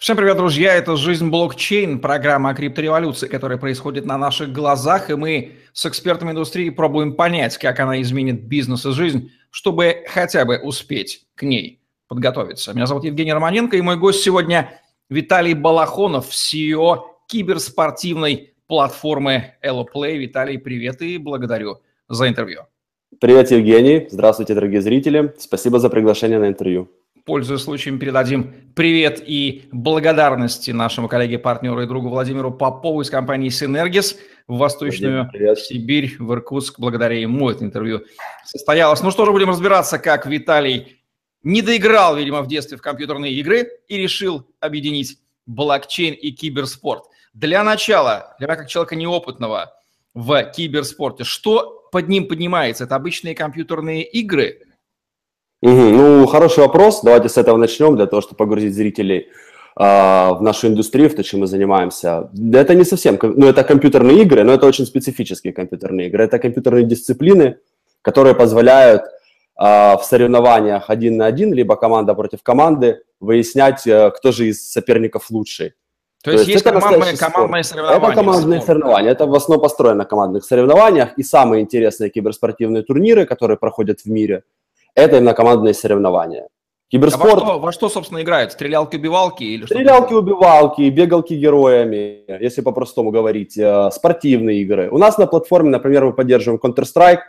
Всем привет, друзья! Это «Жизнь блокчейн», программа о криптореволюции, которая происходит на наших глазах, и мы с экспертами индустрии пробуем понять, как она изменит бизнес и жизнь, чтобы хотя бы успеть к ней подготовиться. Меня зовут Евгений Романенко, и мой гость сегодня Виталий Балахонов, CEO киберспортивной платформы EloPlay. Виталий, привет и благодарю за интервью. Привет, Евгений. Здравствуйте, дорогие зрители. Спасибо за приглашение на интервью пользуясь случаем, передадим привет и благодарности нашему коллеге, партнеру и другу Владимиру Попову из компании «Синергис» в Восточную Владимир, Сибирь, в Иркутск. Благодаря ему это интервью состоялось. Ну что же, будем разбираться, как Виталий не доиграл, видимо, в детстве в компьютерные игры и решил объединить блокчейн и киберспорт. Для начала, для меня как человека неопытного в киберспорте, что под ним поднимается? Это обычные компьютерные игры – Угу. Ну, хороший вопрос. Давайте с этого начнем, для того, чтобы погрузить зрителей э, в нашу индустрию, в то, чем мы занимаемся. Это не совсем, ну, это компьютерные игры, но это очень специфические компьютерные игры. Это компьютерные дисциплины, которые позволяют э, в соревнованиях один на один, либо команда против команды, выяснять, э, кто же из соперников лучший. То, То есть есть командные, командные соревнования? Это командные соревнования. Это в основном построено на командных соревнованиях. И самые интересные киберспортивные турниры, которые проходят в мире – это именно командные соревнования. Киберспорт... А во, что, во что, собственно, играет? Стрелялки-убивалки или что? Стрелялки-убивалки, бегалки героями, если по-простому говорить, э, спортивные игры. У нас на платформе, например, мы поддерживаем Counter-Strike,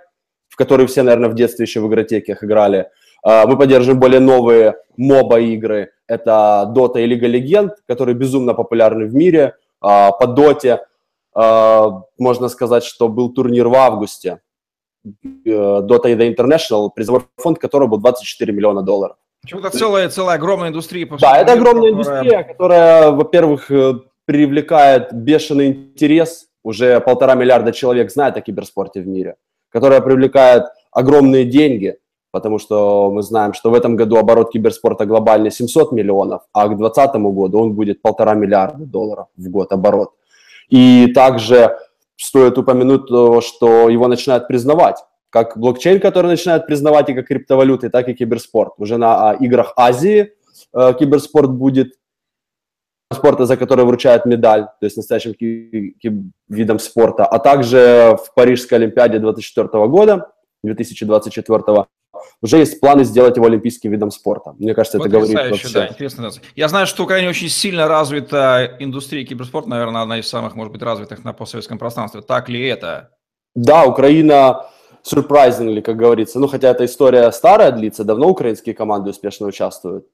в который все, наверное, в детстве еще в игротеках играли. Э, мы поддерживаем более новые моба-игры. Это Dota и Лига Легенд, которые безумно популярны в мире. Э, по Доте можно сказать, что был турнир в августе Dota The International, призовой фонд которого был 24 миллиона долларов. Это целая, целая огромная индустрия. По да, это огромная которая... индустрия, которая, во-первых, э, привлекает бешеный интерес. Уже полтора миллиарда человек знает о киберспорте в мире. Которая привлекает огромные деньги, потому что мы знаем, что в этом году оборот киберспорта глобальный 700 миллионов, а к 2020 году он будет полтора миллиарда долларов в год оборот. И также стоит упомянуть, что его начинают признавать. Как блокчейн, который начинают признавать и как криптовалюты, так и киберспорт. Уже на а, играх Азии э, киберспорт будет. Спорта, за который вручают медаль, то есть настоящим видом спорта, а также в Парижской Олимпиаде 2024 года, 2024 уже есть планы сделать его олимпийским видом спорта. Мне кажется, это говорит вообще. Да, интересно. Я знаю, что в Украине очень сильно развита индустрия киберспорта, наверное, одна из самых, может быть, развитых на постсоветском пространстве. Так ли это? Да, Украина surprisingly, как говорится. Ну, хотя эта история старая длится, давно украинские команды успешно участвуют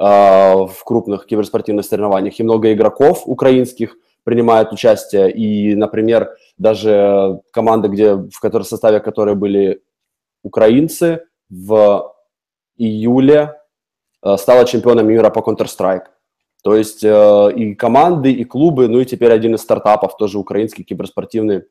э, в крупных киберспортивных соревнованиях. И много игроков украинских принимают участие. И, например, даже команда, где, в которой, в составе которой были украинцы, в июле э, стала чемпионом мира по Counter-Strike. То есть э, и команды, и клубы, ну и теперь один из стартапов, тоже украинский киберспортивный,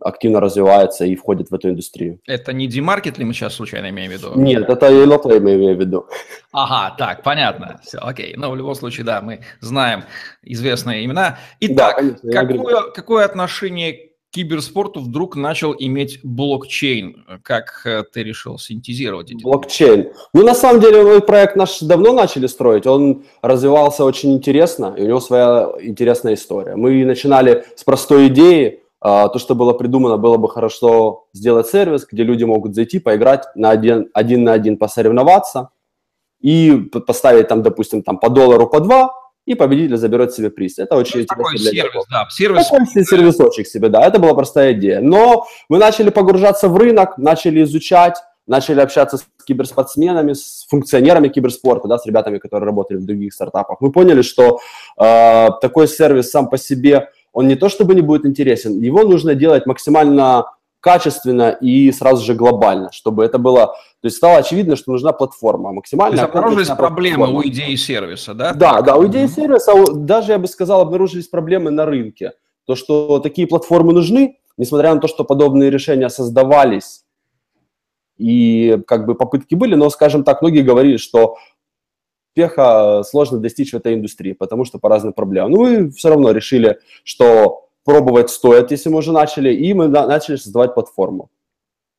активно развивается и входит в эту индустрию. Это не Димаркет ли мы сейчас случайно имеем в виду? Нет, это Eloplay мы имеем в виду. Ага, так, понятно. Все, окей. Но в любом случае, да, мы знаем известные имена. Итак, да, конечно, какое, какое отношение киберспорту вдруг начал иметь блокчейн? Как э, ты решил синтезировать эти? Блокчейн. Ну, на самом деле, мы проект наш давно начали строить. Он развивался очень интересно, и у него своя интересная история. Мы начинали с простой идеи. А, то, что было придумано, было бы хорошо сделать сервис, где люди могут зайти, поиграть на один, один на один, посоревноваться и поставить там, допустим, там по доллару, по два, и победитель заберет себе приз. Это очень ну, интересно. Такой сервис, да. Сервис. Такой сервисочек себе, да. Это была простая идея. Но мы начали погружаться в рынок, начали изучать, начали общаться с киберспортсменами, с функционерами киберспорта, да, с ребятами, которые работали в других стартапах. Мы поняли, что э, такой сервис сам по себе, он не то чтобы не будет интересен, его нужно делать максимально качественно и сразу же глобально, чтобы это было, то есть стало очевидно, что нужна платформа максимально. То есть обнаружились проблемы у идеи сервиса, да? Да, так? да, у идеи сервиса, даже я бы сказал, обнаружились проблемы на рынке. То, что такие платформы нужны, несмотря на то, что подобные решения создавались, и как бы попытки были, но, скажем так, многие говорили, что успеха сложно достичь в этой индустрии, потому что по разным проблемам. Ну, мы все равно решили, что пробовать стоит, если мы уже начали, и мы начали создавать платформу.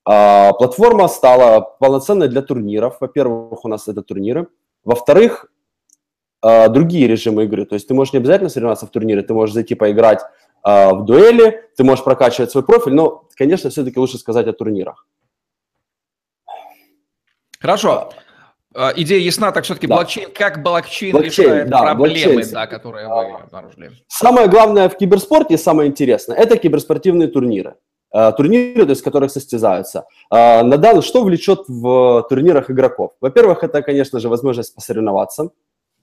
А, платформа стала полноценной для турниров. Во-первых, у нас это турниры. Во-вторых, э, другие режимы игры. То есть ты можешь не обязательно соревноваться в турнире, ты можешь зайти поиграть э, в дуэли, ты можешь прокачивать свой профиль, но, конечно, все-таки лучше сказать о турнирах. Хорошо. А, идея ясна, так все-таки да. блокчейн, как блокчейн, блокчейн решает да, проблемы, блокчейн. Да, которые вы обнаружили? Самое главное в киберспорте, самое интересное, это киберспортивные турниры. А, турниры, то есть, которых состязаются. А, на данный, что влечет в турнирах игроков? Во-первых, это, конечно же, возможность посоревноваться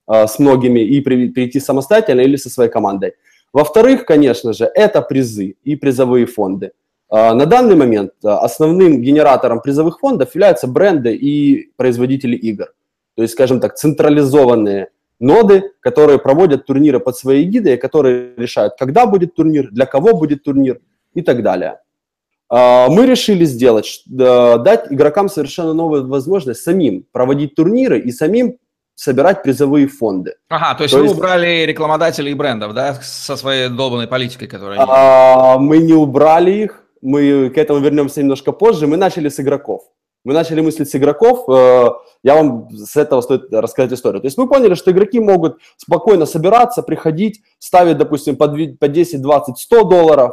с многими и перейти самостоятельно или со своей командой. Во-вторых, конечно же, это призы и призовые фонды. А, на данный момент а, основным генератором призовых фондов являются бренды и производители игр. То есть, скажем так, централизованные ноды, которые проводят турниры под своей эгидой, которые решают, когда будет турнир, для кого будет турнир и так далее. А, мы решили сделать, дать игрокам совершенно новую возможность самим проводить турниры и самим собирать призовые фонды. Ага, то есть то вы есть... убрали рекламодателей и брендов, да, со своей долбанной политикой, которая... А, мы не убрали их, мы к этому вернемся немножко позже, мы начали с игроков. Мы начали мыслить с игроков, э, я вам с этого стоит рассказать историю. То есть мы поняли, что игроки могут спокойно собираться, приходить, ставить, допустим, по 10, 20, 100 долларов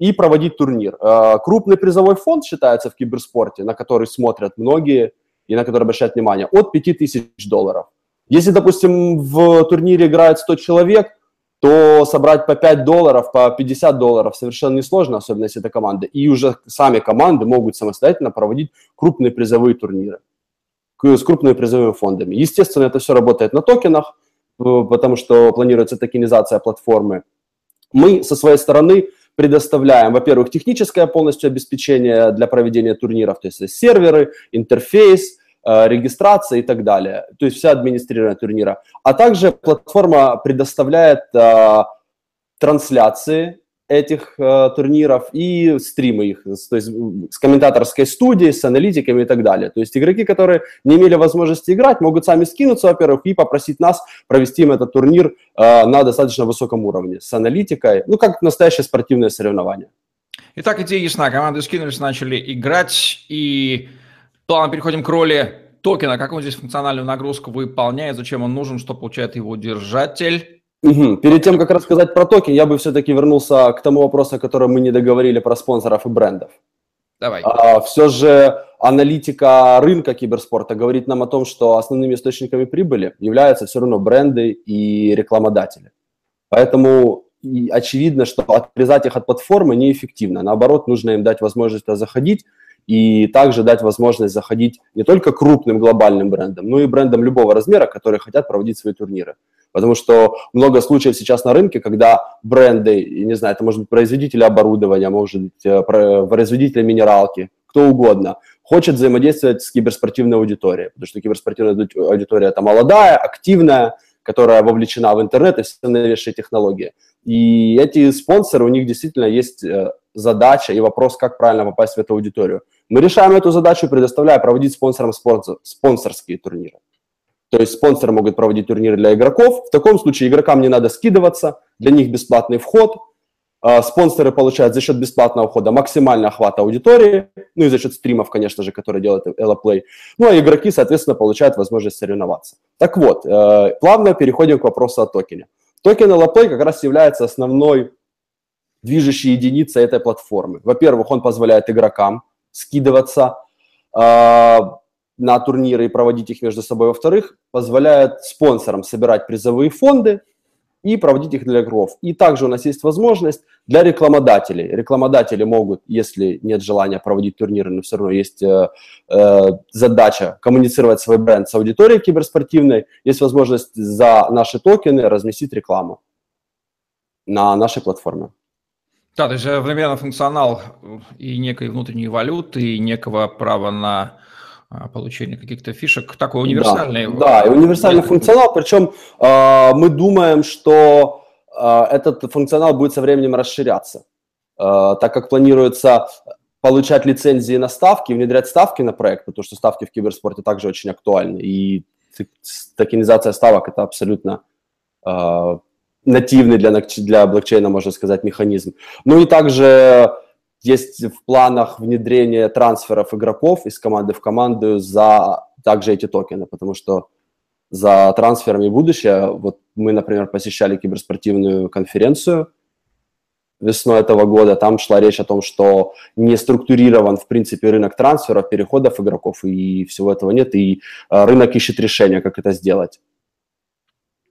и проводить турнир. Э, крупный призовой фонд считается в киберспорте, на который смотрят многие и на который обращают внимание, от 5000 долларов. Если, допустим, в турнире играет 100 человек, то собрать по 5 долларов, по 50 долларов совершенно несложно, особенно если это команда. И уже сами команды могут самостоятельно проводить крупные призовые турниры с крупными призовыми фондами. Естественно, это все работает на токенах, э, потому что планируется токенизация платформы. Мы со своей стороны предоставляем, во-первых, техническое полностью обеспечение для проведения турниров, то есть серверы, интерфейс, регистрация и так далее, то есть вся администрирование турнира. А также платформа предоставляет э, трансляции этих э, турниров и стримы их, то есть с комментаторской студией, с аналитиками и так далее. То есть игроки, которые не имели возможности играть, могут сами скинуться, во-первых, и попросить нас провести им этот турнир э, на достаточно высоком уровне, с аналитикой, ну, как настоящее спортивное соревнование. Итак, идея ясна. Команды скинулись, начали играть, и Плавно переходим к роли токена. Как он здесь функциональную нагрузку выполняет, зачем он нужен, что получает его держатель. Угу. Перед тем, как рассказать про токен, я бы все-таки вернулся к тому вопросу, о котором мы не договорили про спонсоров и брендов. Давай. А, все же аналитика рынка киберспорта говорит нам о том, что основными источниками прибыли являются все равно бренды и рекламодатели. Поэтому и очевидно, что отрезать их от платформы неэффективно. Наоборот, нужно им дать возможность заходить, и также дать возможность заходить не только крупным глобальным брендам, но и брендам любого размера, которые хотят проводить свои турниры. Потому что много случаев сейчас на рынке, когда бренды, не знаю, это может быть производители оборудования, может быть э, производители минералки, кто угодно, хочет взаимодействовать с киберспортивной аудиторией, потому что киберспортивная аудитория это молодая, активная, которая вовлечена в интернет и все новейшие технологии. И эти спонсоры, у них действительно есть э, задача и вопрос, как правильно попасть в эту аудиторию. Мы решаем эту задачу, предоставляя проводить спонсорам спонсор, спонсорские турниры. То есть спонсоры могут проводить турниры для игроков. В таком случае игрокам не надо скидываться, для них бесплатный вход. А, спонсоры получают за счет бесплатного входа максимальный охват аудитории, ну и за счет стримов, конечно же, которые делает Play. Ну а игроки, соответственно, получают возможность соревноваться. Так вот, э, плавно переходим к вопросу о токене. Токен Play как раз является основной движущей единицей этой платформы. Во-первых, он позволяет игрокам скидываться э, на турниры и проводить их между собой. Во-вторых, позволяет спонсорам собирать призовые фонды и проводить их для игроков. И также у нас есть возможность для рекламодателей. Рекламодатели могут, если нет желания проводить турниры, но все равно есть э, э, задача коммуницировать свой бренд с аудиторией киберспортивной, есть возможность за наши токены разместить рекламу на нашей платформе. Да, то есть одновременно функционал и некой внутренней валюты, и некого права на а, получение каких-то фишек, такой универсальный. Да, да и универсальный функционал, причем э, мы думаем, что э, этот функционал будет со временем расширяться, э, так как планируется получать лицензии на ставки, внедрять ставки на проект, потому что ставки в киберспорте также очень актуальны, и токенизация ставок – это абсолютно э, нативный для, для блокчейна, можно сказать, механизм. Ну и также есть в планах внедрение трансферов игроков из команды в команду за также эти токены, потому что за трансферами будущее. Вот мы, например, посещали киберспортивную конференцию весной этого года. Там шла речь о том, что не структурирован, в принципе, рынок трансферов, переходов игроков, и всего этого нет. И э, рынок ищет решение, как это сделать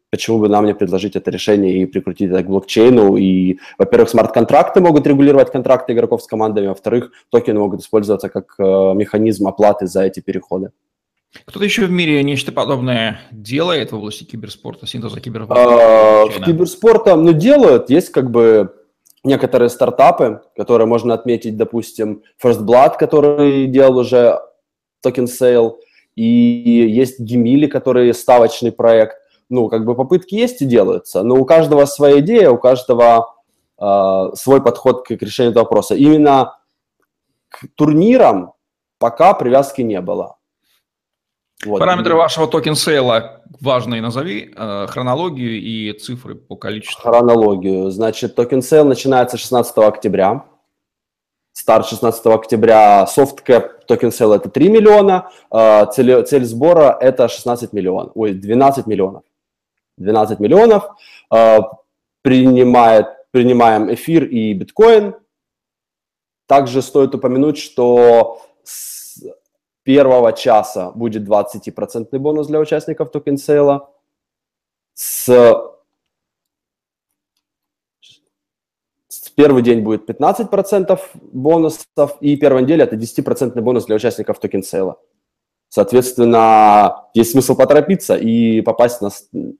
почему бы нам не предложить это решение и прикрутить это к блокчейну. И, во-первых, смарт-контракты могут регулировать контракты игроков с командами, во-вторых, токены могут использоваться как э, механизм оплаты за эти переходы. Кто-то еще в мире нечто подобное делает в области киберспорта, синтеза киберспорта? А, в киберспорта, ну, делают. Есть как бы некоторые стартапы, которые можно отметить, допустим, First Blood, который делал уже token sale, и есть Гемили, который ставочный проект ну, как бы попытки есть и делаются, но у каждого своя идея, у каждого э, свой подход к решению этого вопроса. Именно к турнирам пока привязки не было. Вот. Параметры вашего token sale -а важные назови, э, хронологию и цифры по количеству. Хронологию. Значит, token sale начинается 16 октября. Старт 16 октября, cap token sale это 3 миллиона, э, цель, цель сбора это 16 миллионов, ой, 12 миллионов. 12 миллионов, э, принимает, принимаем эфир и биткоин. Также стоит упомянуть, что с первого часа будет 20% бонус для участников token sale -а. С, первый день будет 15% бонусов, и первая неделя это 10% бонус для участников token sale -а. Соответственно, есть смысл поторопиться и попасть на,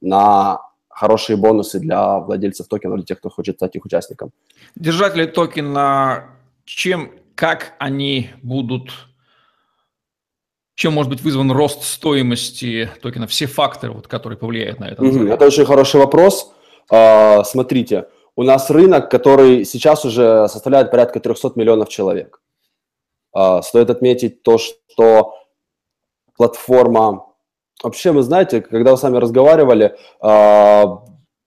на хорошие бонусы для владельцев токена, для тех, кто хочет стать их участником. Держатели токена, чем, как они будут, чем может быть вызван рост стоимости токена, все факторы, вот, которые повлияют на это? Mm-hmm. Это очень хороший вопрос. Uh, смотрите, у нас рынок, который сейчас уже составляет порядка 300 миллионов человек. Uh, стоит отметить то, что платформа. Вообще, вы знаете, когда вы с вами разговаривали, э,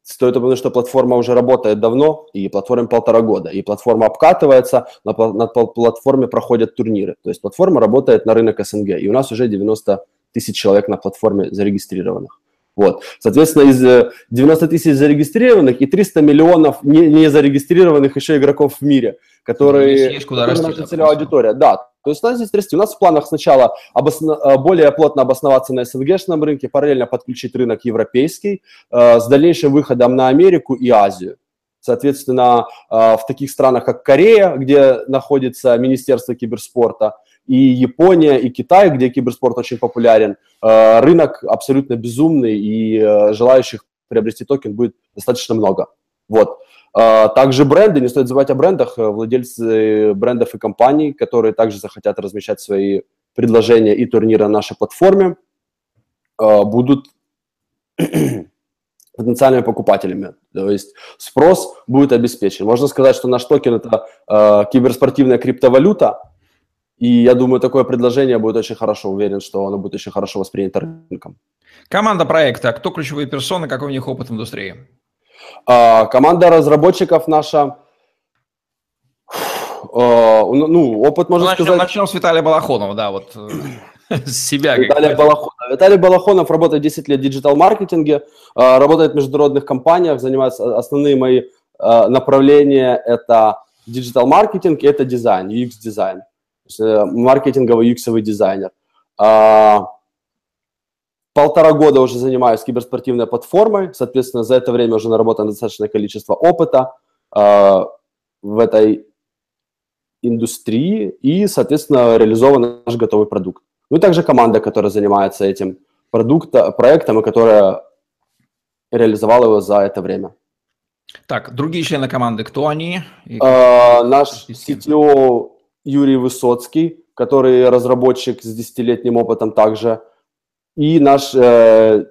стоит упомянуть, что платформа уже работает давно, и платформе полтора года, и платформа обкатывается, на, на платформе проходят турниры. То есть платформа работает на рынок СНГ, и у нас уже 90 тысяч человек на платформе зарегистрированных. Вот. Соответственно, из 90 тысяч зарегистрированных и 300 миллионов не, не зарегистрированных еще игроков в мире, которые... Есть куда расти. Наша целевая аудитория, да. То есть у нас здесь расти. У нас в планах сначала обосно... Э, более плотно обосноваться на СНГшном рынке, параллельно подключить рынок европейский э, с дальнейшим выходом на Америку и Азию. Соответственно, э, в таких странах, как Корея, где находится Министерство киберспорта, и Япония, и Китай, где киберспорт очень популярен, э, рынок абсолютно безумный, и э, желающих приобрести токен будет достаточно много. Вот. А, также бренды, не стоит забывать о брендах, э, владельцы брендов и компаний, которые также захотят размещать свои предложения и турниры на нашей платформе, а, будут потенциальными покупателями. То есть спрос будет обеспечен. Можно сказать, что наш токен – это э, киберспортивная криптовалюта, и я думаю, такое предложение будет очень хорошо. Уверен, что оно будет очень хорошо воспринято рынком. Команда проекта. Кто ключевые персоны, какой у них опыт в индустрии? А, команда разработчиков наша, а, ну, опыт, можно начнем, сказать... Начнем с Виталия Балахонова, да, вот э, с себя. Виталий Балахонов. Виталий Балахонов работает 10 лет в digital-маркетинге, а, работает в международных компаниях, занимается основные мои направления – это digital-маркетинг и это дизайн, UX-дизайн, э, маркетинговый UX-овый дизайнер полтора года уже занимаюсь киберспортивной платформой, соответственно, за это время уже наработано достаточное количество опыта э, в этой индустрии и, соответственно, реализован наш готовый продукт. Ну и также команда, которая занимается этим продукта, проектом и которая реализовала его за это время. Так, другие члены команды, кто они? Э, наш CTO Юрий Высоцкий, который разработчик с десятилетним опытом также – и наш э,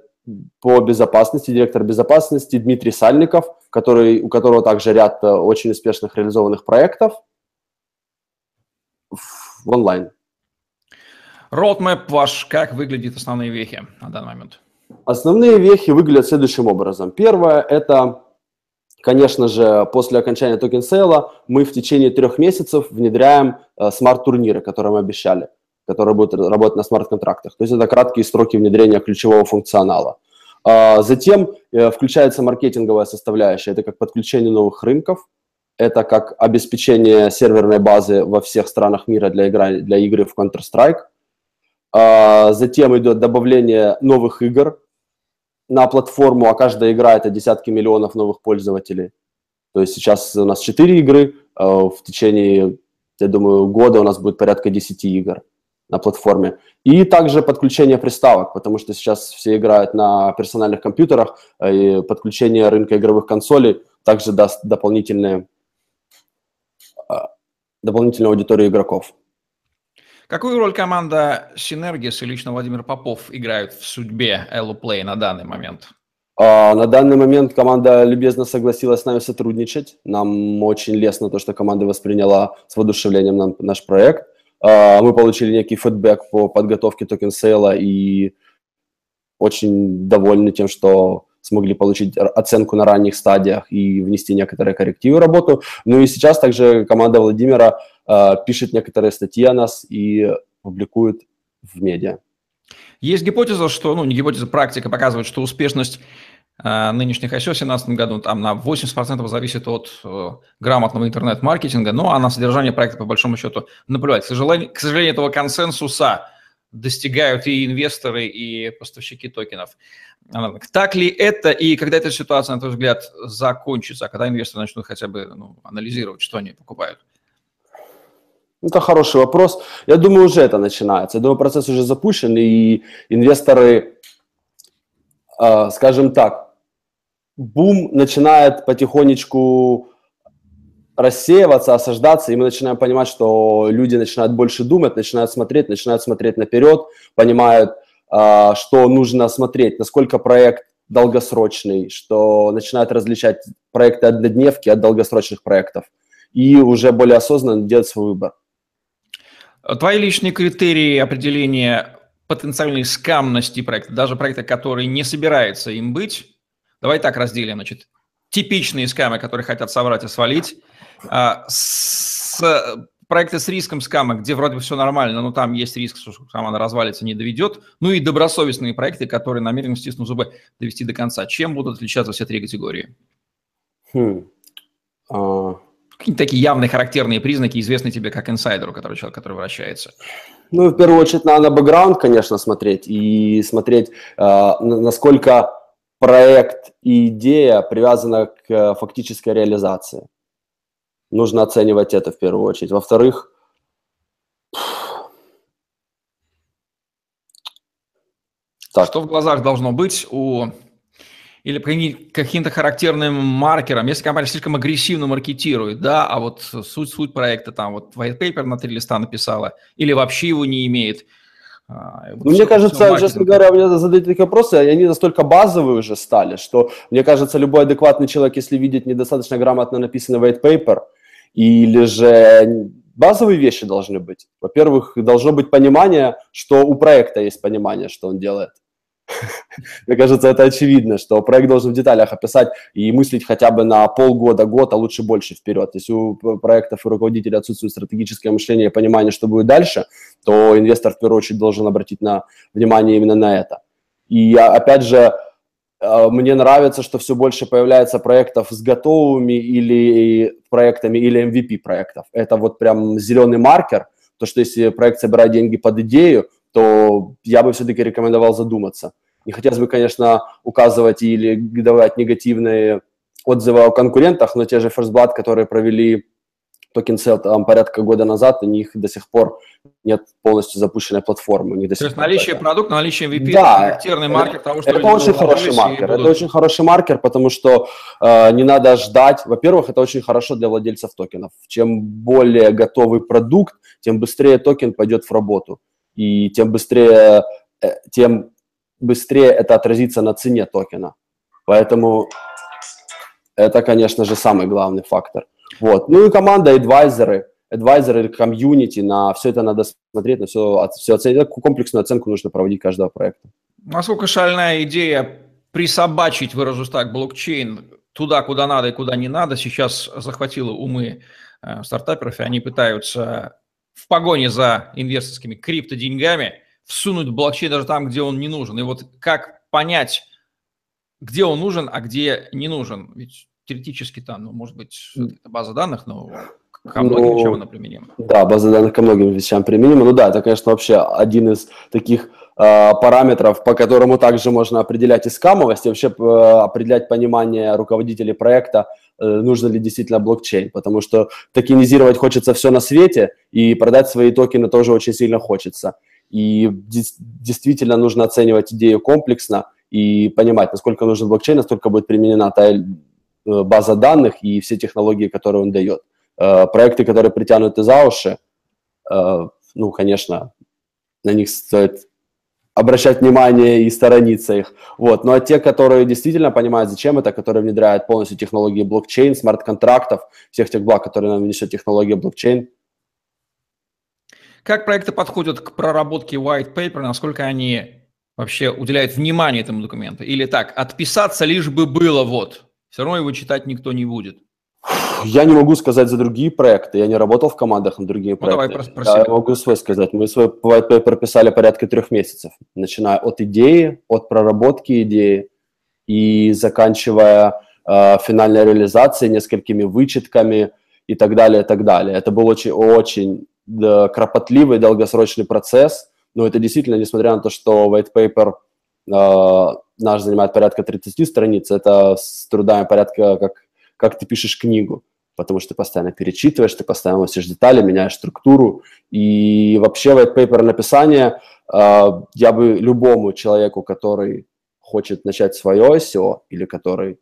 по безопасности, директор безопасности Дмитрий Сальников, который, у которого также ряд э, очень успешных реализованных проектов в онлайн. Roadmap ваш, как выглядят основные вехи на данный момент? Основные вехи выглядят следующим образом. Первое – это, конечно же, после окончания token sale -а мы в течение трех месяцев внедряем э, смарт-турниры, которые мы обещали. Который будет работать на смарт-контрактах. То есть это краткие сроки внедрения ключевого функционала. А, затем э, включается маркетинговая составляющая. Это как подключение новых рынков, это как обеспечение серверной базы во всех странах мира для, игры для игры в Counter-Strike. А, затем идет добавление новых игр на платформу, а каждая игра – это десятки миллионов новых пользователей. То есть сейчас у нас 4 игры, а в течение, я думаю, года у нас будет порядка 10 игр на платформе. И также подключение приставок, потому что сейчас все играют на персональных компьютерах, и подключение рынка игровых консолей также даст дополнительные, а, дополнительную аудиторию игроков. Какую роль команда Synergis и лично Владимир Попов играют в судьбе Hello Play на данный момент? А, на данный момент команда любезно согласилась с нами сотрудничать. Нам очень лестно то, что команда восприняла с воодушевлением наш проект. А, мы получили некий фидбэк по подготовке токен сейла и очень довольны тем, что смогли получить оценку на ранних стадиях и внести некоторые коррективы в работу. Ну и сейчас также команда Владимира э, пишет некоторые статьи о нас и публикует в медиа. Есть гипотеза, что, ну не гипотеза, практика показывает, что успешность нынешних ICO в 2017 году там на 80% зависит от э, грамотного интернет-маркетинга, ну а на содержание проекта по большому счету наплевать. К сожалению, к сожалению этого консенсуса достигают и инвесторы, и поставщики токенов. Так ли это, и когда эта ситуация, на твой взгляд, закончится, когда инвесторы начнут хотя бы ну, анализировать, что они покупают? Это хороший вопрос. Я думаю, уже это начинается. Я думаю, процесс уже запущен, и инвесторы, а, скажем так, бум начинает потихонечку рассеиваться, осаждаться, и мы начинаем понимать, что люди начинают больше думать, начинают смотреть, начинают смотреть наперед, понимают, а, что нужно смотреть, насколько проект долгосрочный, что начинают различать проекты однодневки от долгосрочных проектов и уже более осознанно делать свой выбор. Твои личные критерии определения потенциальной скамности проекта, даже проекта, который не собирается им быть, давай так разделим, значит, типичные скамы, которые хотят собрать и свалить, а, с проекты с риском скама, где вроде бы все нормально, но там есть риск, что команда развалится, не доведет. Ну и добросовестные проекты, которые намерены, стиснув зубы, довести до конца. Чем будут отличаться все три категории? Хм. А... Какие-то такие явные характерные признаки, известные тебе как инсайдеру, который человек, который вращается. Ну, в первую очередь, надо бэкграунд, конечно, смотреть. И смотреть, э, насколько проект и идея привязана к э, фактической реализации нужно оценивать это в первую очередь. Во-вторых, так. Что в глазах должно быть у или каким-то характерным маркером, если компания слишком агрессивно маркетирует, да, а вот суть-суть проекта, там вот white paper на три листа написала, или вообще его не имеет. А, вот ну, мне кажется, честно говоря, мне задают такие вопросы, они настолько базовые уже стали, что, мне кажется, любой адекватный человек, если видит недостаточно грамотно написанный white paper, или же базовые вещи должны быть. Во-первых, должно быть понимание, что у проекта есть понимание, что он делает. Мне кажется, это очевидно, что проект должен в деталях описать и мыслить хотя бы на полгода, год, а лучше больше вперед. Если у проектов и руководителей отсутствует стратегическое мышление и понимание, что будет дальше, то инвестор в первую очередь должен обратить на внимание именно на это. И опять же, а, мне нравится, что все больше появляется проектов с готовыми или проектами, или MVP проектов. Это вот прям зеленый маркер, то, что если проект собирает деньги под идею, то я бы все-таки рекомендовал задуматься. Не хотелось бы, конечно, указывать или давать негативные отзывы о конкурентах, но те же First Blood, которые провели токен сел там порядка года назад, у них до сих пор нет полностью запущенной платформы. У них до То есть наличие это... продукта, наличие VP, да, характерный маркер того, что это очень хороший маркер. Будут... Это очень хороший маркер, потому что э, не надо ждать. Во-первых, это очень хорошо для владельцев токенов. Чем более готовый продукт, тем быстрее токен пойдет в работу. И тем быстрее, э, тем быстрее это отразится на цене токена. Поэтому это, конечно же, самый главный фактор. Вот. Ну и команда, адвайзеры, адвайзеры, комьюнити, на все это надо смотреть, на все, все оценить. Комплексную оценку нужно проводить каждого проекта. Насколько шальная идея присобачить, выражусь так, блокчейн туда, куда надо и куда не надо, сейчас захватила умы э, стартаперов, и они пытаются в погоне за инвесторскими криптоденьгами всунуть блокчейн даже там, где он не нужен. И вот как понять, где он нужен, а где не нужен? Ведь теоретически там, ну, может быть, база данных, но ко многим ну, вещам она применима. Да, база данных ко многим вещам применима. Ну да, это, конечно, вообще один из таких э, параметров, по которому также можно определять искамовость и вообще э, определять понимание руководителей проекта, нужно ли действительно блокчейн, потому что токенизировать хочется все на свете, и продать свои токены тоже очень сильно хочется. И действительно нужно оценивать идею комплексно и понимать, насколько нужен блокчейн, насколько будет применена та Э, база данных и все технологии, которые он дает. Э, проекты, которые притянуты за уши, э, ну, конечно, на них стоит обращать внимание и сторониться их. Вот. Ну а те, которые действительно понимают, зачем это, которые внедряют полностью технологии блокчейн, смарт-контрактов, всех тех благ, которые нам несет технология блокчейн. Как проекты подходят к проработке white paper, насколько они вообще уделяют внимание этому документу? Или так, отписаться лишь бы было вот, все равно его читать никто не будет. Я не могу сказать за другие проекты, я не работал в командах на другие ну, проекты. Давай, про, про я могу свой сказать. Мы свой white paper писали порядка трех месяцев, начиная от идеи, от проработки идеи и заканчивая э, финальной реализацией, несколькими вычетками и так далее, и так далее. Это был очень, очень да, кропотливый, долгосрочный процесс, но это действительно, несмотря на то, что white paper э, наш занимает порядка 30 страниц, это с трудами порядка, как, как ты пишешь книгу, потому что ты постоянно перечитываешь, ты постоянно носишь детали, меняешь структуру, и вообще white paper написание э, я бы любому человеку, который хочет начать свое ICO или который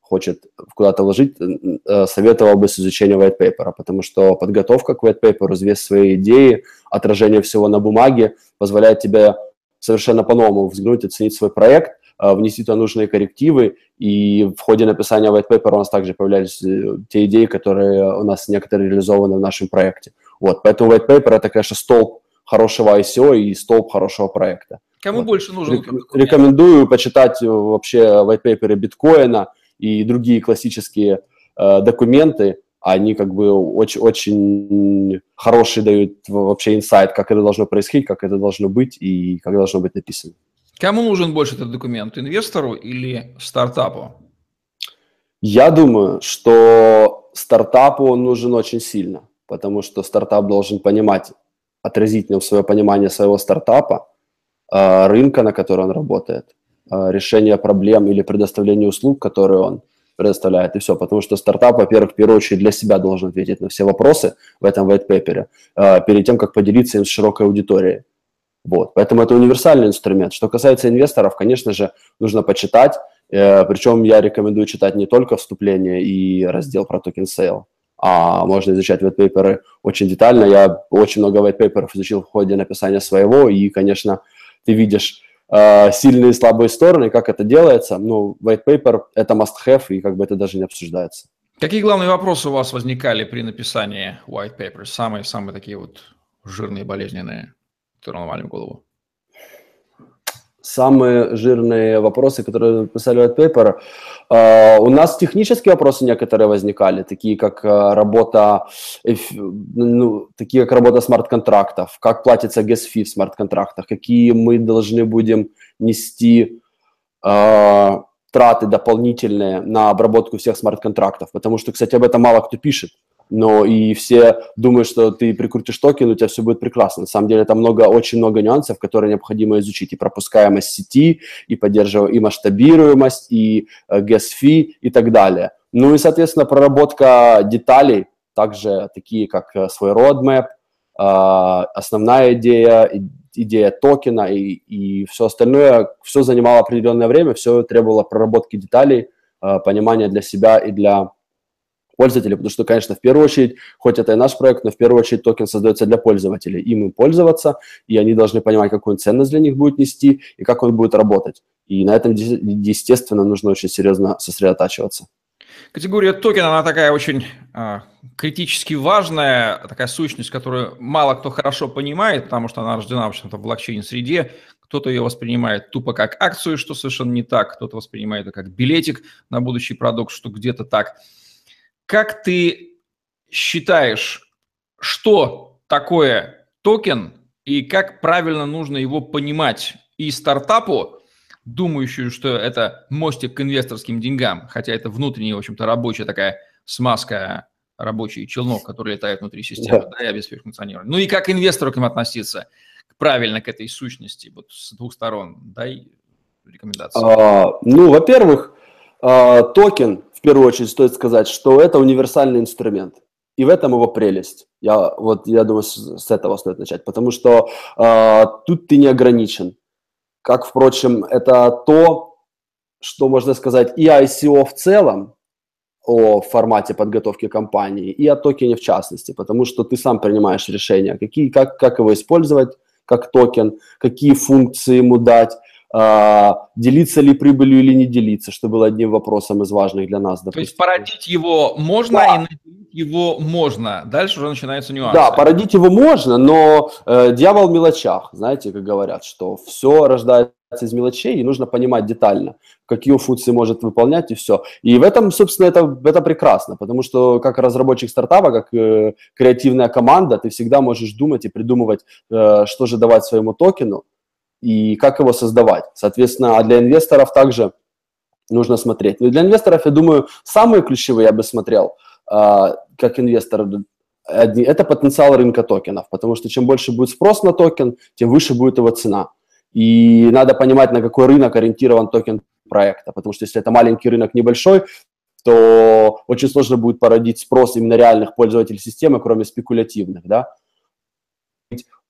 хочет куда-то вложить, э, советовал бы с изучением white paper, потому что подготовка к white paper, взвес своей идеи, отражение всего на бумаге позволяет тебе совершенно по-новому взглянуть, оценить свой проект, внести туда нужные коррективы, и в ходе написания white paper у нас также появлялись э, те идеи, которые у нас некоторые реализованы в нашем проекте. Вот, поэтому white paper – это, конечно, столб хорошего ICO и столб хорошего проекта. Кому вот. больше нужен? Рекомендую почитать э, вообще white paper биткоина и другие классические э, документы, они как бы очень, очень хороший дают вообще инсайт, как это должно происходить, как это должно быть и как должно быть написано. Кому нужен больше этот документ, инвестору или стартапу? Я думаю, что стартапу он нужен очень сильно, потому что стартап должен понимать, отразить в нем свое понимание своего стартапа, а, рынка, на который он работает, а, решение проблем или предоставление услуг, которые он предоставляет, и все. Потому что стартап, во-первых, в первую очередь для себя должен ответить на все вопросы в этом white paper, а, перед тем, как поделиться им с широкой аудиторией. Вот. Поэтому это универсальный инструмент. Что касается инвесторов, конечно же, нужно почитать. Э, причем я рекомендую читать не только вступление и раздел про токен сейл, а можно изучать white paper очень детально. Я очень много white paper изучил в ходе написания своего, и, конечно, ты видишь э, сильные и слабые стороны, как это делается. Ну, white paper – это must-have, и как бы это даже не обсуждается. Какие главные вопросы у вас возникали при написании white paper? Самые-самые такие вот жирные, болезненные? Которые ломали голову? Самые жирные вопросы, которые писали от Paper. Uh, у нас технические вопросы некоторые возникали, такие как uh, работа, ну, такие как работа смарт-контрактов, как платится gas-fee в смарт-контрактах, какие мы должны будем нести uh, траты дополнительные на обработку всех смарт-контрактов, потому что, кстати, об этом мало кто пишет но и все думают, что ты прикрутишь токен, у тебя все будет прекрасно. На самом деле это много, очень много нюансов, которые необходимо изучить. И пропускаемость сети, и поддерживаемость, и масштабируемость, и э, gas fee, и так далее. Ну и, соответственно, проработка деталей, также такие как э, свой roadmap, э, основная идея, идея токена и, и все остальное, все занимало определенное время, все требовало проработки деталей, понимания для себя и для пользователей, потому что, конечно, в первую очередь, хоть это и наш проект, но в первую очередь токен создается для пользователей. Им им пользоваться, и они должны понимать, какую ценность для них будет нести и как он будет работать. И на этом, естественно, нужно очень серьезно сосредотачиваться. Категория токен, она такая очень а, критически важная, такая сущность, которую мало кто хорошо понимает, потому что она рождена, в общем-то, в блокчейн-среде. Кто-то ее воспринимает тупо как акцию, что совершенно не так. Кто-то воспринимает это как билетик на будущий продукт, что где-то так. Как ты считаешь, что такое токен и как правильно нужно его понимать и стартапу, думающую, что это мостик к инвесторским деньгам, хотя это внутренняя, в общем-то, рабочая такая смазка, рабочий челнок, который летает внутри системы, да, да и обеспечивает функционирование. Ну и как инвестору к ним относиться правильно к этой сущности, вот с двух сторон, дай рекомендации. А, ну, во-первых, токен, в первую очередь, стоит сказать, что это универсальный инструмент. И в этом его прелесть. Я, вот, я думаю, с, с этого стоит начать, потому что э, тут ты не ограничен. Как, впрочем, это то, что можно сказать и ICO в целом, о формате подготовки компании, и о токене в частности, потому что ты сам принимаешь решение, какие, как, как его использовать, как токен, какие функции ему дать, а, делиться ли прибылью или не делиться, что было одним вопросом из важных для нас. Допустим. То есть породить его можно да. и наделить его можно. Дальше уже начинаются нюансы. Да, породить его можно, но э, дьявол в мелочах, знаете, как говорят, что все рождается из мелочей, и нужно понимать детально, какие функции может выполнять, и все. И в этом, собственно, это, это прекрасно, потому что как разработчик стартапа, как э, креативная команда, ты всегда можешь думать и придумывать, э, что же давать своему токену, и как его создавать. Соответственно, а для инвесторов также нужно смотреть. Но ну, для инвесторов, я думаю, самые ключевые я бы смотрел, а, как инвестор, это потенциал рынка токенов, потому что чем больше будет спрос на токен, тем выше будет его цена. И надо понимать, на какой рынок ориентирован токен проекта, потому что если это маленький рынок небольшой, то очень сложно будет породить спрос именно реальных пользователей системы, кроме спекулятивных, да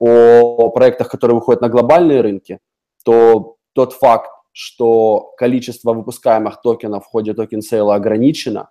о проектах, которые выходят на глобальные рынки, то тот факт, что количество выпускаемых токенов в ходе токен-сейла ограничено,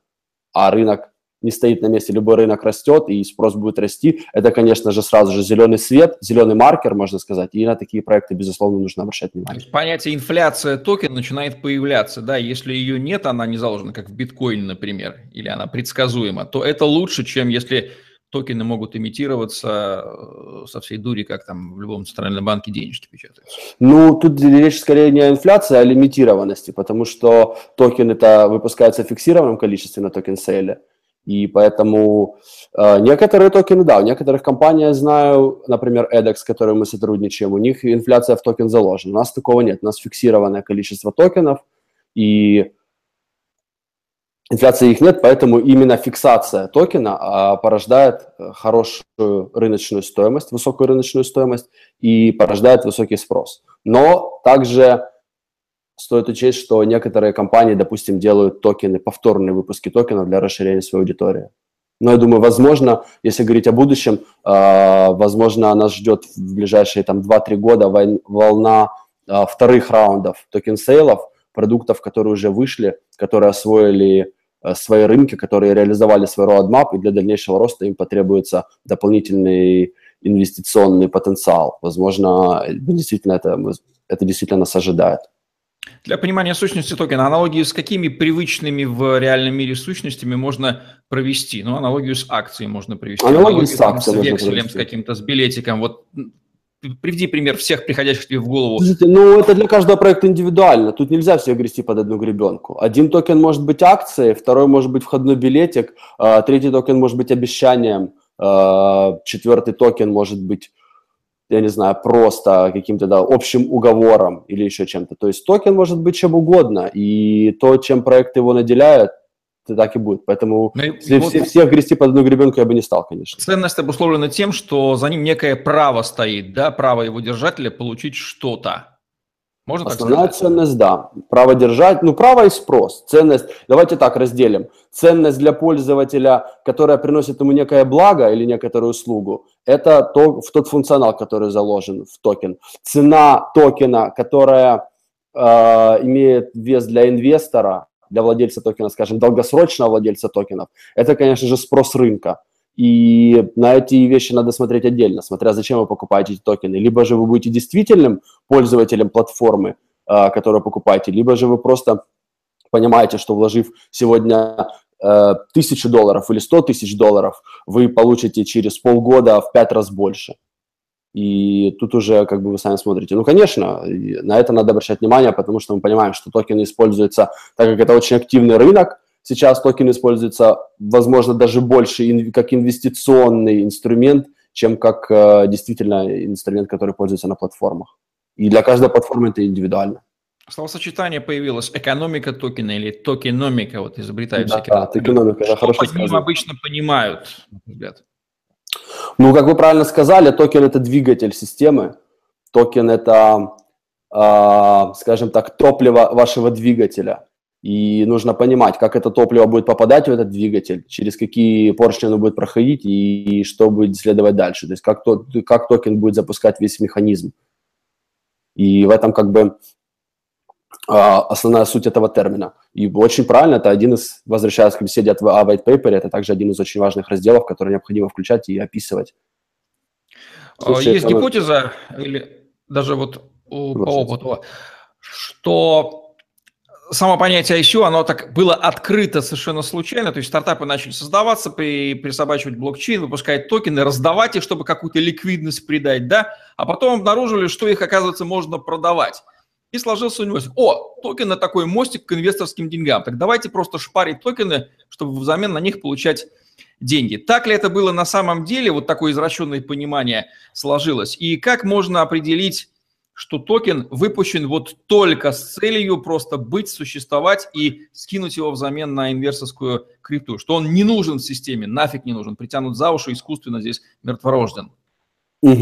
а рынок не стоит на месте, любой рынок растет, и спрос будет расти, это, конечно же, сразу же зеленый свет, зеленый маркер, можно сказать, и на такие проекты, безусловно, нужно обращать внимание. Понятие инфляция токен начинает появляться, да, если ее нет, она не заложена, как в биткоине, например, или она предсказуема, то это лучше, чем если токены могут эмитироваться э, со всей дури, как там в любом центральном банке денежки печатаются? Ну, тут речь скорее не о инфляции, а о лимитированности, потому что токен это выпускается в фиксированном количестве на токен-сейле, и поэтому э, некоторые токены, да, у некоторых компаний, я знаю, например, edX, с которой мы сотрудничаем, у них инфляция в токен заложена. У нас такого нет, у нас фиксированное количество токенов, и Инфляции их нет, поэтому именно фиксация токена а, порождает э, хорошую рыночную стоимость, высокую рыночную стоимость и порождает высокий спрос. Но также стоит учесть, что некоторые компании, допустим, делают токены, повторные выпуски токенов для расширения своей аудитории. Но я думаю, возможно, если говорить о будущем, а, возможно, нас ждет в ближайшие там 2-3 года волна а, вторых раундов токен-сейлов, продуктов, которые уже вышли, которые освоили свои рынки, которые реализовали свой roadmap, и для дальнейшего роста им потребуется дополнительный инвестиционный потенциал. Возможно, действительно это, это действительно нас ожидает. Для понимания сущности токена, аналогии с какими привычными в реальном мире сущностями можно провести? Ну, аналогию с акцией можно провести. Аналогию, аналогию с акцией с векселем, с каким-то, с билетиком. Вот приведи пример всех приходящих тебе в голову. Слушайте, ну это для каждого проекта индивидуально. Тут нельзя все грести под одну гребенку. Один токен может быть акцией, второй может быть входной билетик, а, третий токен может быть обещанием, а, четвертый токен может быть, я не знаю, просто каким-то да, общим уговором или еще чем-то. То есть токен может быть чем угодно, и то, чем проект его наделяет, так и будет. Поэтому ну, если вот все, всех грести под одну гребенку я бы не стал, конечно. Ценность обусловлена тем, что за ним некое право стоит, да, право его держателя получить что-то. Можно Основная так сказать? ценность, да. Право держать, ну, право и спрос. Ценность, давайте так разделим. Ценность для пользователя, которая приносит ему некое благо или некоторую услугу, это то, в тот функционал, который заложен в токен. Цена токена, которая э, имеет вес для инвестора, для владельца токена, скажем, долгосрочного владельца токенов, это, конечно же, спрос рынка. И на эти вещи надо смотреть отдельно, смотря зачем вы покупаете эти токены. Либо же вы будете действительным пользователем платформы, а, которую покупаете, либо же вы просто понимаете, что вложив сегодня э, тысячу долларов или сто тысяч долларов, вы получите через полгода в пять раз больше. И тут уже как бы вы сами смотрите. Ну, конечно, на это надо обращать внимание, потому что мы понимаем, что токены используются, так как это очень активный рынок, сейчас токен используется, возможно, даже больше как инвестиционный инструмент, чем как э, действительно инструмент, который пользуется на платформах. И для каждой платформы это индивидуально. Словосочетание появилось экономика токена или токеномика, вот изобретают да, всякие. Да, токеномика, Что хорошо под ним обычно понимают, взгляд? Ну, как вы правильно сказали, токен – это двигатель системы, токен – это, э, скажем так, топливо вашего двигателя. И нужно понимать, как это топливо будет попадать в этот двигатель, через какие поршни оно будет проходить и, и что будет следовать дальше. То есть как, то, как токен будет запускать весь механизм. И в этом как бы основная суть этого термина. И очень правильно, это один из, возвращаясь к беседе о white paper, это также один из очень важных разделов, который необходимо включать и описывать. А, Слушай, Есть это... гипотеза, или даже вот по опыту, что само понятие ICO, оно так было открыто совершенно случайно, то есть стартапы начали создаваться, при, присобачивать блокчейн, выпускать токены, раздавать их, чтобы какую-то ликвидность придать, да, а потом обнаружили, что их, оказывается, можно продавать. И сложился у него, о, токены такой мостик к инвесторским деньгам. Так давайте просто шпарить токены, чтобы взамен на них получать деньги. Так ли это было на самом деле? Вот такое извращенное понимание сложилось. И как можно определить, что токен выпущен вот только с целью просто быть, существовать и скинуть его взамен на инверсорскую крипту, что он не нужен в системе, нафиг не нужен, притянут за уши, искусственно здесь мертворожден. Угу.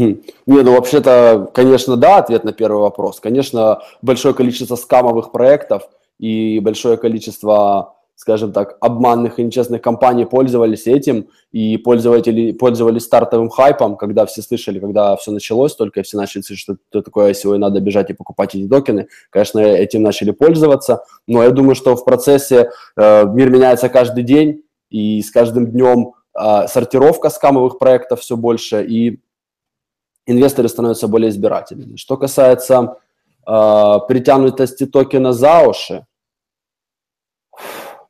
Не, ну вообще-то, конечно, да, ответ на первый вопрос. Конечно, большое количество скамовых проектов и большое количество, скажем так, обманных и нечестных компаний пользовались этим, и пользователи пользовались стартовым хайпом, когда все слышали, когда все началось, только все начали слышать, что это такое ICO, и надо бежать и покупать эти токены. Конечно, этим начали пользоваться, но я думаю, что в процессе э, мир меняется каждый день, и с каждым днем э, сортировка скамовых проектов все больше, и инвесторы становятся более избирательными. Что касается э, притянутости токена за уши,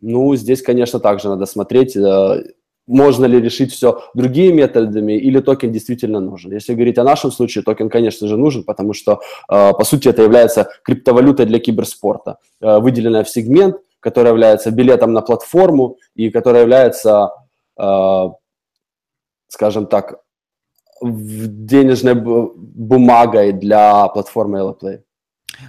ну, здесь, конечно, также надо смотреть, э, можно ли решить все другими методами или токен действительно нужен. Если говорить о нашем случае, токен, конечно же, нужен, потому что, э, по сути, это является криптовалютой для киберспорта, э, выделенная в сегмент, который является билетом на платформу и который является, э, скажем так, денежной бумагой для платформы LaPlay.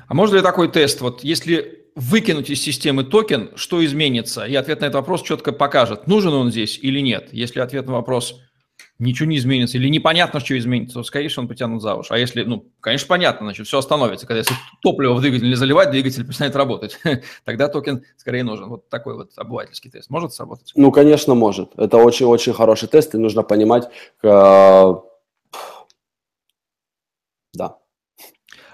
А можно ли такой тест? Вот если выкинуть из системы токен, что изменится? И ответ на этот вопрос четко покажет, нужен он здесь или нет. Если ответ на вопрос ничего не изменится или непонятно, что изменится, то, скорее всего, он притянут за уши. А если, ну, конечно, понятно, значит, все остановится. Когда если топливо в двигатель не заливать, двигатель перестанет работать. Тогда токен скорее нужен. Вот такой вот обывательский тест. Может сработать? Ну, конечно, может. Это очень-очень хороший тест, и нужно понимать, э, да.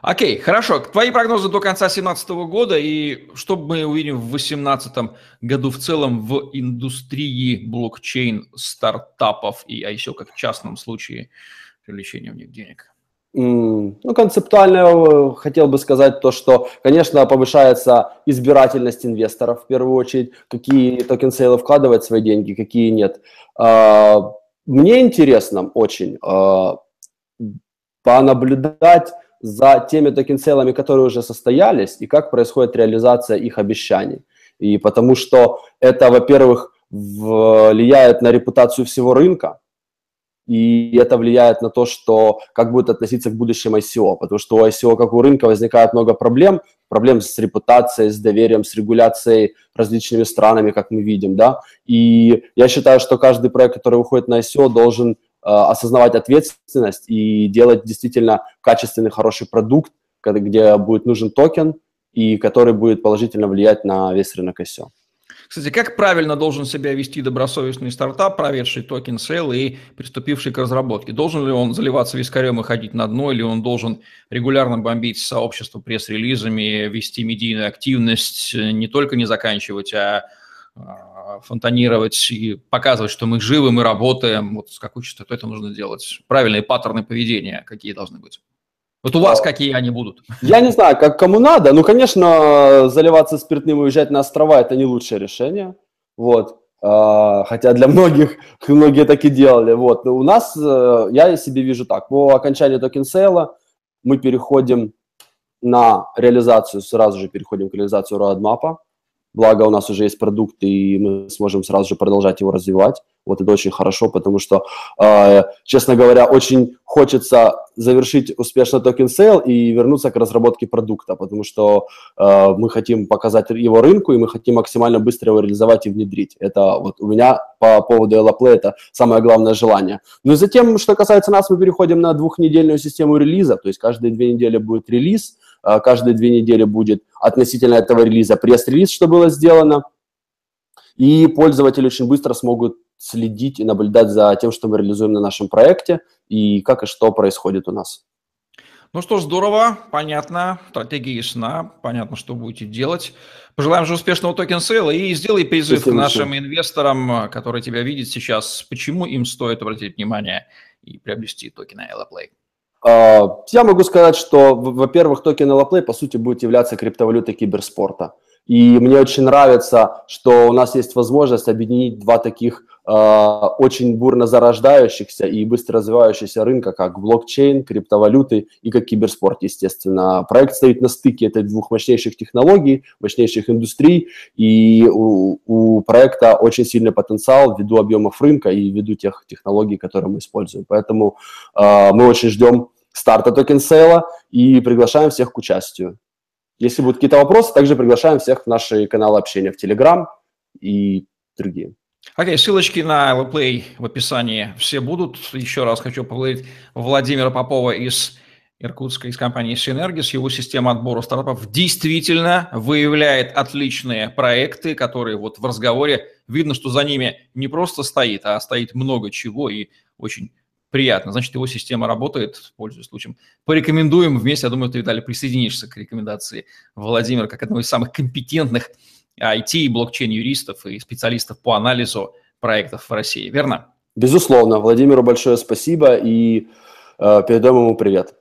Окей, хорошо. Твои прогнозы до конца 2017 года и что мы увидим в 2018 году в целом в индустрии блокчейн стартапов и а еще как в частном случае привлечения в них денег? Ну, концептуально э, хотел бы сказать то, что, конечно, повышается избирательность инвесторов в первую очередь, какие токен сейлы вкладывать свои деньги, какие нет. А, мне интересно очень а, понаблюдать за теми токен-сейлами, которые уже состоялись, и как происходит реализация их обещаний. И потому что это, во-первых, влияет на репутацию всего рынка, и это влияет на то, что как будет относиться к будущему ICO, потому что у ICO, как у рынка, возникает много проблем, проблем с репутацией, с доверием, с регуляцией различными странами, как мы видим, да, и я считаю, что каждый проект, который выходит на ICO, должен осознавать ответственность и делать действительно качественный, хороший продукт, где будет нужен токен и который будет положительно влиять на весь рынок ICO. Кстати, как правильно должен себя вести добросовестный стартап, проведший токен сейл и приступивший к разработке? Должен ли он заливаться вискарем и ходить на дно, или он должен регулярно бомбить сообщество пресс-релизами, вести медийную активность, не только не заканчивать, а, а фонтанировать и показывать, что мы живы, мы работаем, вот с какой частотой это нужно делать. Правильные паттерны поведения какие должны быть. Вот у вас а, какие они будут? Я не знаю, как кому надо. Ну, конечно, заливаться спиртным и уезжать на острова – это не лучшее решение. Вот. А, хотя для многих, многие так и делали. Вот. У нас, э, я себе вижу так, по окончании токен сейла мы переходим на реализацию, сразу же переходим к реализации roadmap благо у нас уже есть продукт, и мы сможем сразу же продолжать его развивать. Вот это очень хорошо, потому что, э, честно говоря, очень хочется завершить успешно токен сейл и вернуться к разработке продукта, потому что э, мы хотим показать его рынку, и мы хотим максимально быстро его реализовать и внедрить. Это вот у меня по поводу LAPLay это самое главное желание. Ну и затем, что касается нас, мы переходим на двухнедельную систему релиза, то есть каждые две недели будет релиз, каждые две недели будет относительно этого релиза пресс-релиз, что было сделано, и пользователи очень быстро смогут следить и наблюдать за тем, что мы реализуем на нашем проекте и как и что происходит у нас. Ну что ж, здорово, понятно, стратегия ясна, понятно, что будете делать. Пожелаем же успешного токен сейла и сделай призыв Спасибо, к нашим все. инвесторам, которые тебя видят сейчас, почему им стоит обратить внимание и приобрести токены Ellaplay. А, я могу сказать, что, во-первых, токен Ellaplay, по сути, будет являться криптовалютой киберспорта. И мне очень нравится, что у нас есть возможность объединить два таких э, очень бурно зарождающихся и быстро развивающихся рынка, как блокчейн, криптовалюты и как киберспорт, естественно. Проект стоит на стыке этих двух мощнейших технологий, мощнейших индустрий, и у, у проекта очень сильный потенциал ввиду объемов рынка и ввиду тех технологий, которые мы используем. Поэтому э, мы очень ждем старта токен сейла и приглашаем всех к участию. Если будут какие-то вопросы, также приглашаем всех в наши каналы общения в Telegram и другие. Окей, okay, ссылочки на LPlay в описании все будут. Еще раз хочу поблагодарить Владимира Попова из Иркутска, из компании Synergis. Его система отбора стартапов действительно выявляет отличные проекты, которые вот в разговоре видно, что за ними не просто стоит, а стоит много чего и очень приятно. Значит, его система работает, пользуясь случаем. Порекомендуем вместе, я думаю, ты, Виталий, присоединишься к рекомендации Владимира как одного из самых компетентных IT и блокчейн-юристов и специалистов по анализу проектов в России, верно? Безусловно. Владимиру большое спасибо и э, передаем ему привет.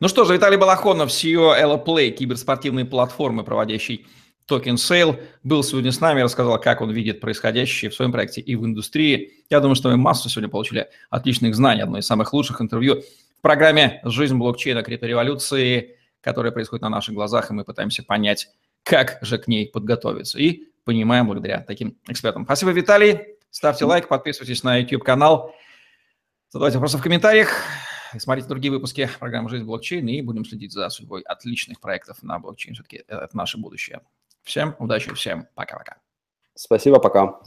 Ну что же, Виталий Балахонов, CEO Ella Play, киберспортивной платформы, проводящей Токен Сейл был сегодня с нами, рассказал, как он видит происходящее в своем проекте и в индустрии. Я думаю, что мы массу сегодня получили отличных знаний, одно из самых лучших интервью в программе «Жизнь блокчейна. Криптореволюции», которая происходит на наших глазах, и мы пытаемся понять, как же к ней подготовиться. И понимаем благодаря таким экспертам. Спасибо, Виталий. Ставьте лайк, подписывайтесь на YouTube-канал, задавайте вопросы в комментариях. Смотрите другие выпуски программы «Жизнь блокчейн» и будем следить за судьбой отличных проектов на блокчейн. Все-таки это наше будущее. Всем удачи, всем пока-пока. Спасибо, пока.